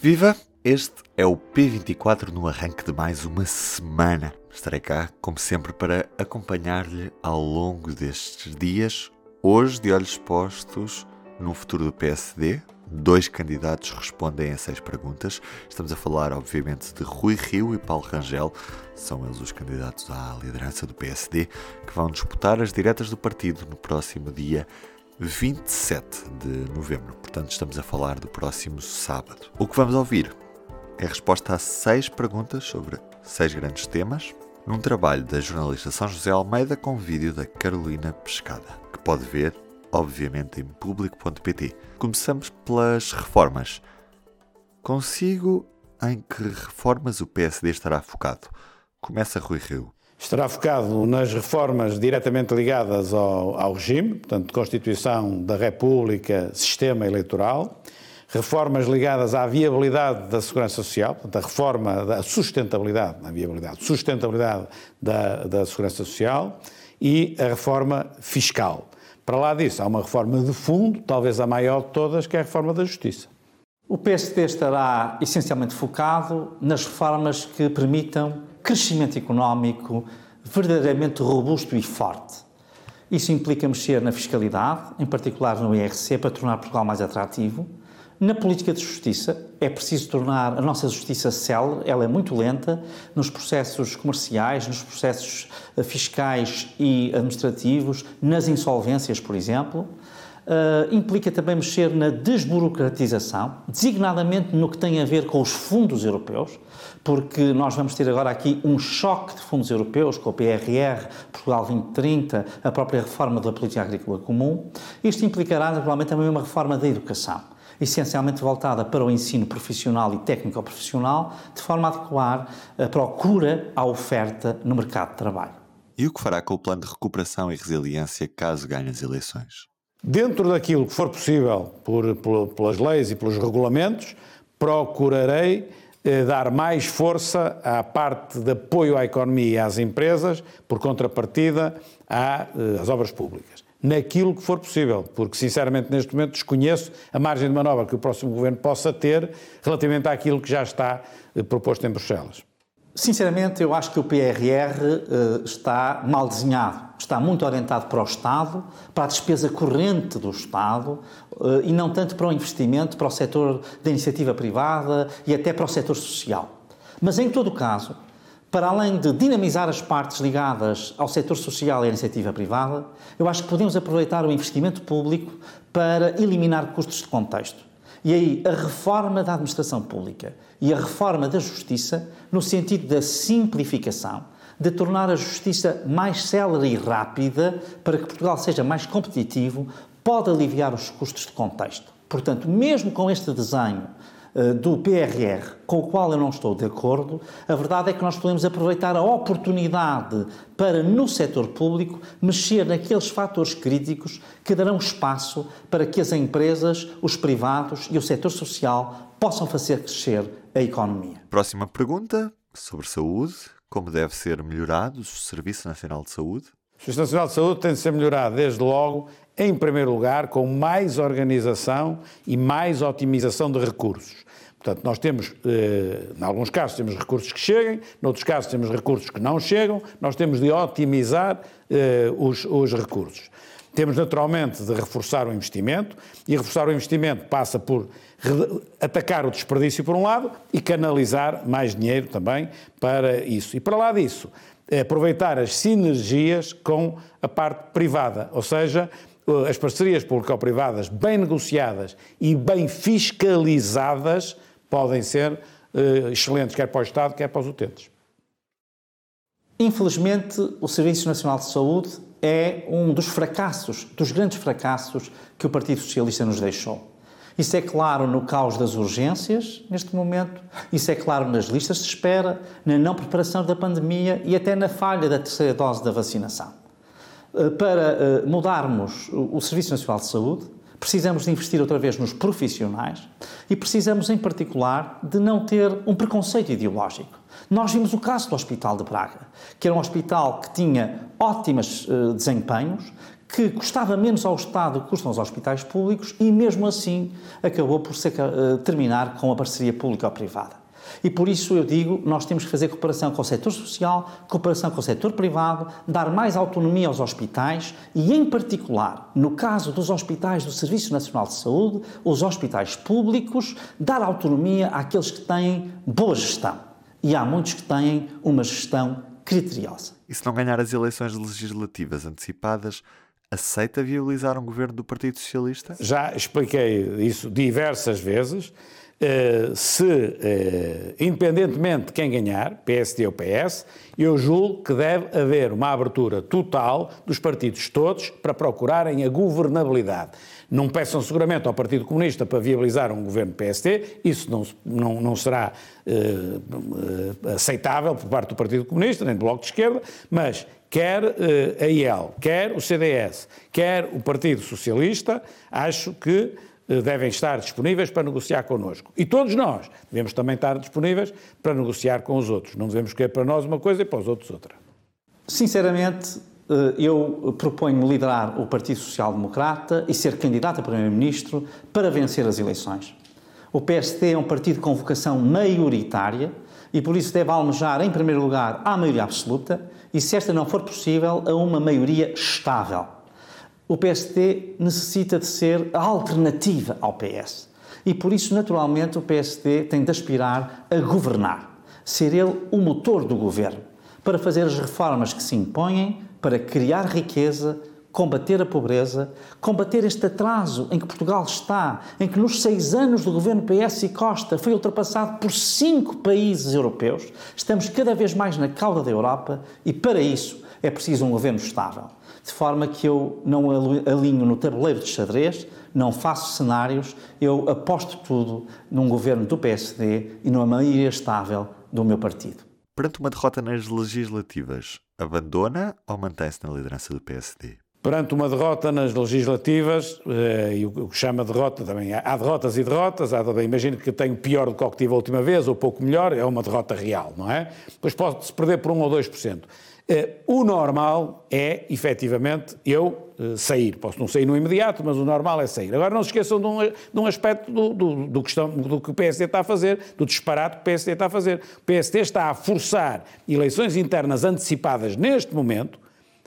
Viva! Este é o P24 no arranque de mais uma semana. Estarei cá, como sempre, para acompanhar-lhe ao longo destes dias, hoje de olhos postos no futuro do PSD. Dois candidatos respondem a seis perguntas. Estamos a falar, obviamente, de Rui Rio e Paulo Rangel. São eles os candidatos à liderança do PSD que vão disputar as diretas do partido no próximo dia 27 de novembro. Portanto, estamos a falar do próximo sábado. O que vamos ouvir é a resposta a seis perguntas sobre seis grandes temas, num trabalho da jornalista São José Almeida com vídeo da Carolina Pescada, que pode ver, obviamente, em público.pt. Começamos pelas reformas. Consigo em que reformas o PSD estará focado? Começa Rui Rio. Estará focado nas reformas diretamente ligadas ao, ao regime, portanto, Constituição da República, sistema eleitoral, reformas ligadas à viabilidade da segurança social, portanto, a reforma da sustentabilidade, na viabilidade, sustentabilidade da, da segurança social e a reforma fiscal. Para lá disso, há uma reforma de fundo, talvez a maior de todas, que é a reforma da justiça. O PSD estará essencialmente focado nas reformas que permitam crescimento económico verdadeiramente robusto e forte. Isso implica mexer na fiscalidade, em particular no IRC, para tornar Portugal mais atrativo. Na política de justiça, é preciso tornar a nossa justiça célere, ela é muito lenta nos processos comerciais, nos processos eh, fiscais e administrativos, nas insolvências, por exemplo. Uh, implica também mexer na desburocratização, designadamente no que tem a ver com os fundos europeus, porque nós vamos ter agora aqui um choque de fundos europeus, com o PRR, Portugal 2030, a própria reforma da política agrícola comum. Isto implicará, naturalmente, também uma reforma da educação, essencialmente voltada para o ensino profissional e técnico-profissional, de forma a adequar a procura à oferta no mercado de trabalho. E o que fará com o plano de recuperação e resiliência caso ganhe as eleições? Dentro daquilo que for possível por, por, pelas leis e pelos regulamentos, procurarei eh, dar mais força à parte de apoio à economia e às empresas, por contrapartida eh, às obras públicas. Naquilo que for possível, porque sinceramente neste momento desconheço a margem de manobra que o próximo governo possa ter relativamente àquilo que já está eh, proposto em Bruxelas. Sinceramente, eu acho que o PRR uh, está mal desenhado. Está muito orientado para o Estado, para a despesa corrente do Estado uh, e não tanto para o investimento, para o setor da iniciativa privada e até para o setor social. Mas, em todo caso, para além de dinamizar as partes ligadas ao setor social e à iniciativa privada, eu acho que podemos aproveitar o investimento público para eliminar custos de contexto. E aí, a reforma da administração pública e a reforma da justiça, no sentido da simplificação, de tornar a justiça mais célere e rápida para que Portugal seja mais competitivo, pode aliviar os custos de contexto. Portanto, mesmo com este desenho do PRR, com o qual eu não estou de acordo, a verdade é que nós podemos aproveitar a oportunidade para, no setor público, mexer naqueles fatores críticos que darão espaço para que as empresas, os privados e o setor social possam fazer crescer a economia. Próxima pergunta sobre saúde. Como deve ser melhorado o Serviço Nacional de Saúde? O Serviço Nacional de Saúde tem de ser melhorado, desde logo, em primeiro lugar, com mais organização e mais otimização de recursos. Portanto, nós temos, eh, em alguns casos, temos recursos que cheguem, noutros casos, temos recursos que não chegam, nós temos de otimizar eh, os, os recursos. Temos, naturalmente, de reforçar o investimento, e reforçar o investimento passa por atacar o desperdício, por um lado, e canalizar mais dinheiro também para isso. E para lá disso, aproveitar as sinergias com a parte privada, ou seja, as parcerias público-privadas bem negociadas e bem fiscalizadas podem ser uh, excelentes, quer para o Estado, quer para os utentes. Infelizmente, o Serviço Nacional de Saúde é um dos fracassos, dos grandes fracassos que o Partido Socialista nos deixou. Isso é claro no caos das urgências, neste momento, isso é claro nas listas de espera, na não preparação da pandemia e até na falha da terceira dose da vacinação. Eh, para eh, mudarmos o Serviço Nacional de Saúde, Precisamos de investir outra vez nos profissionais e precisamos, em particular, de não ter um preconceito ideológico. Nós vimos o caso do Hospital de Braga, que era um hospital que tinha ótimos uh, desempenhos, que custava menos ao Estado que custam os hospitais públicos e, mesmo assim, acabou por ser, terminar com a parceria pública-privada. E por isso eu digo, nós temos que fazer cooperação com o setor social, cooperação com o setor privado, dar mais autonomia aos hospitais e, em particular, no caso dos hospitais do Serviço Nacional de Saúde, os hospitais públicos, dar autonomia àqueles que têm boa gestão. E há muitos que têm uma gestão criteriosa. E se não ganhar as eleições legislativas antecipadas, aceita viabilizar um governo do Partido Socialista? Já expliquei isso diversas vezes. Uh, se, uh, independentemente de quem ganhar, PSD ou PS, eu julgo que deve haver uma abertura total dos partidos todos para procurarem a governabilidade. Não peçam seguramente ao Partido Comunista para viabilizar um governo PSD, isso não, não, não será uh, aceitável por parte do Partido Comunista, nem do Bloco de Esquerda, mas quer a IEL, quer o CDS, quer o Partido Socialista, acho que eh, devem estar disponíveis para negociar connosco. E todos nós devemos também estar disponíveis para negociar com os outros. Não devemos querer para nós uma coisa e para os outros outra. Sinceramente, eh, eu proponho liderar o Partido Social Democrata e ser candidato a Primeiro-Ministro para vencer as eleições. O PSD é um partido com vocação maioritária e por isso deve almejar, em primeiro lugar, a maioria absoluta e, se esta não for possível, a uma maioria estável o PSD necessita de ser a alternativa ao PS. E por isso, naturalmente, o PSD tem de aspirar a governar, ser ele o motor do governo, para fazer as reformas que se impõem, para criar riqueza, combater a pobreza, combater este atraso em que Portugal está, em que nos seis anos do governo PS e Costa foi ultrapassado por cinco países europeus. Estamos cada vez mais na cauda da Europa e, para isso, é preciso um governo estável de forma que eu não alinho no tabuleiro de xadrez, não faço cenários, eu aposto tudo num governo do PSD e numa maioria estável do meu partido. Perante uma derrota nas legislativas, abandona ou mantém-se na liderança do PSD? Perante uma derrota nas legislativas, eh, e o que chama derrota também, há derrotas e derrotas, há, imagino que tenho pior do que o que tive a última vez, ou pouco melhor, é uma derrota real, não é? Depois pode-se perder por 1 ou 2%. Eh, o normal é, efetivamente, eu eh, sair. Posso não sair no imediato, mas o normal é sair. Agora não se esqueçam de um, de um aspecto do, do, do, que do, que o PSD está a fazer, do disparate que o PSD está a fazer. O PSD está a forçar eleições internas antecipadas neste momento,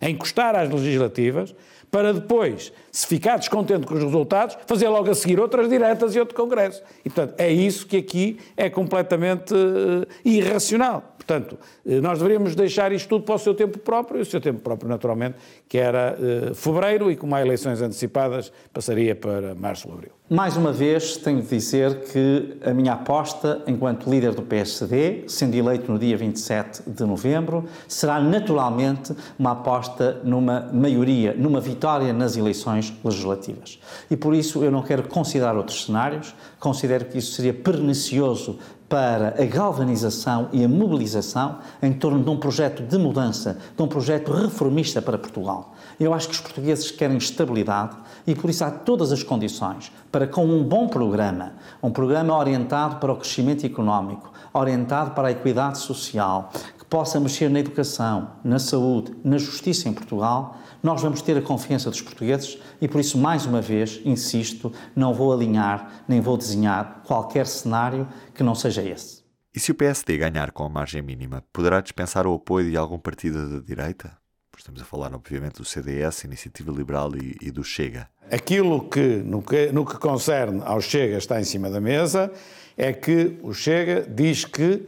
a encostar às legislativas, para depois, se ficar descontente com os resultados, fazer logo a seguir outras diretas e outro Congresso. E, portanto, é isso que aqui é completamente uh, irracional. Portanto, eh, nós deveríamos deixar isto tudo para o seu tempo próprio, e o seu tempo próprio, naturalmente, que era uh, fevereiro, e com mais eleições antecipadas, passaria para março ou abril. Mais uma vez, tenho de dizer que a minha aposta, enquanto líder do PSD, sendo eleito no dia 27 de novembro, será naturalmente uma aposta numa maioria, numa vitória nas eleições legislativas. E por isso eu não quero considerar outros cenários, considero que isso seria pernicioso para a galvanização e a mobilização em torno de um projeto de mudança, de um projeto reformista para Portugal. Eu acho que os portugueses querem estabilidade e por isso há todas as condições para, com um bom programa, um programa orientado para o crescimento económico, orientado para a equidade social, possa mexer na educação, na saúde, na justiça em Portugal, nós vamos ter a confiança dos portugueses e por isso, mais uma vez, insisto, não vou alinhar nem vou desenhar qualquer cenário que não seja esse. E se o PSD ganhar com a margem mínima, poderá dispensar o apoio de algum partido da direita? Estamos a falar, obviamente, do CDS, Iniciativa Liberal e, e do Chega. Aquilo que no, que, no que concerne ao Chega, está em cima da mesa, é que o Chega diz que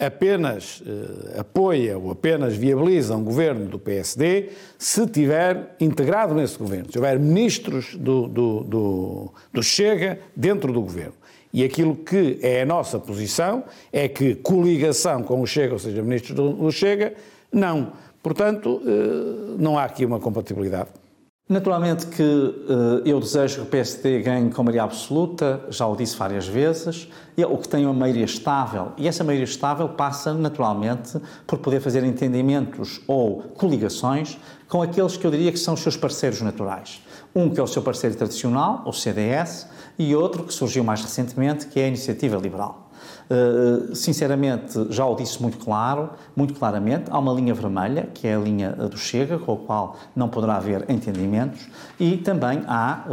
apenas eh, apoia ou apenas viabiliza um governo do PSD se tiver integrado nesse governo, se houver ministros do, do, do, do Chega dentro do governo. E aquilo que é a nossa posição é que coligação com o Chega, ou seja, ministros do, do Chega, não. Portanto, eh, não há aqui uma compatibilidade. Naturalmente que uh, eu desejo que o PSD ganhe com maioria absoluta, já o disse várias vezes, e, o que tenha uma maioria estável. E essa maioria estável passa, naturalmente, por poder fazer entendimentos ou coligações com aqueles que eu diria que são os seus parceiros naturais. Um que é o seu parceiro tradicional, o CDS, e outro que surgiu mais recentemente, que é a Iniciativa Liberal. Uh, sinceramente, já o disse muito claro, muito claramente, há uma linha vermelha, que é a linha do Chega, com a qual não poderá haver entendimentos, e também há,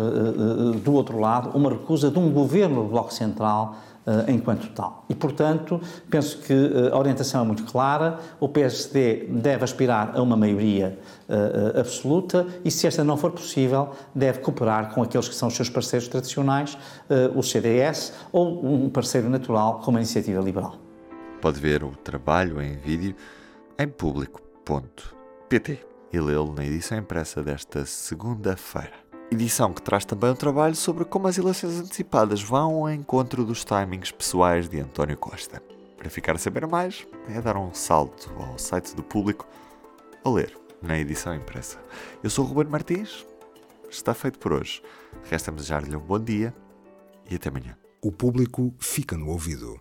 do outro lado, uma recusa de um governo do Bloco Central eh, enquanto tal. E, portanto, penso que eh, a orientação é muito clara, o PSD deve aspirar a uma maioria uh, absoluta e, se esta não for possível, deve cooperar com aqueles que são os seus parceiros tradicionais, uh, o CDS, ou um parceiro natural como a Iniciativa Liberal. Pode ver o trabalho em vídeo em público.pt e lê-lo na edição impressa desta segunda-feira. Edição que traz também um trabalho sobre como as eleições antecipadas vão ao encontro dos timings pessoais de António Costa. Para ficar a saber mais, é dar um salto ao site do público ou ler na edição impressa. Eu sou o Ruben Martins, está feito por hoje. Resta-me desejar-lhe um bom dia e até amanhã. O público fica no ouvido.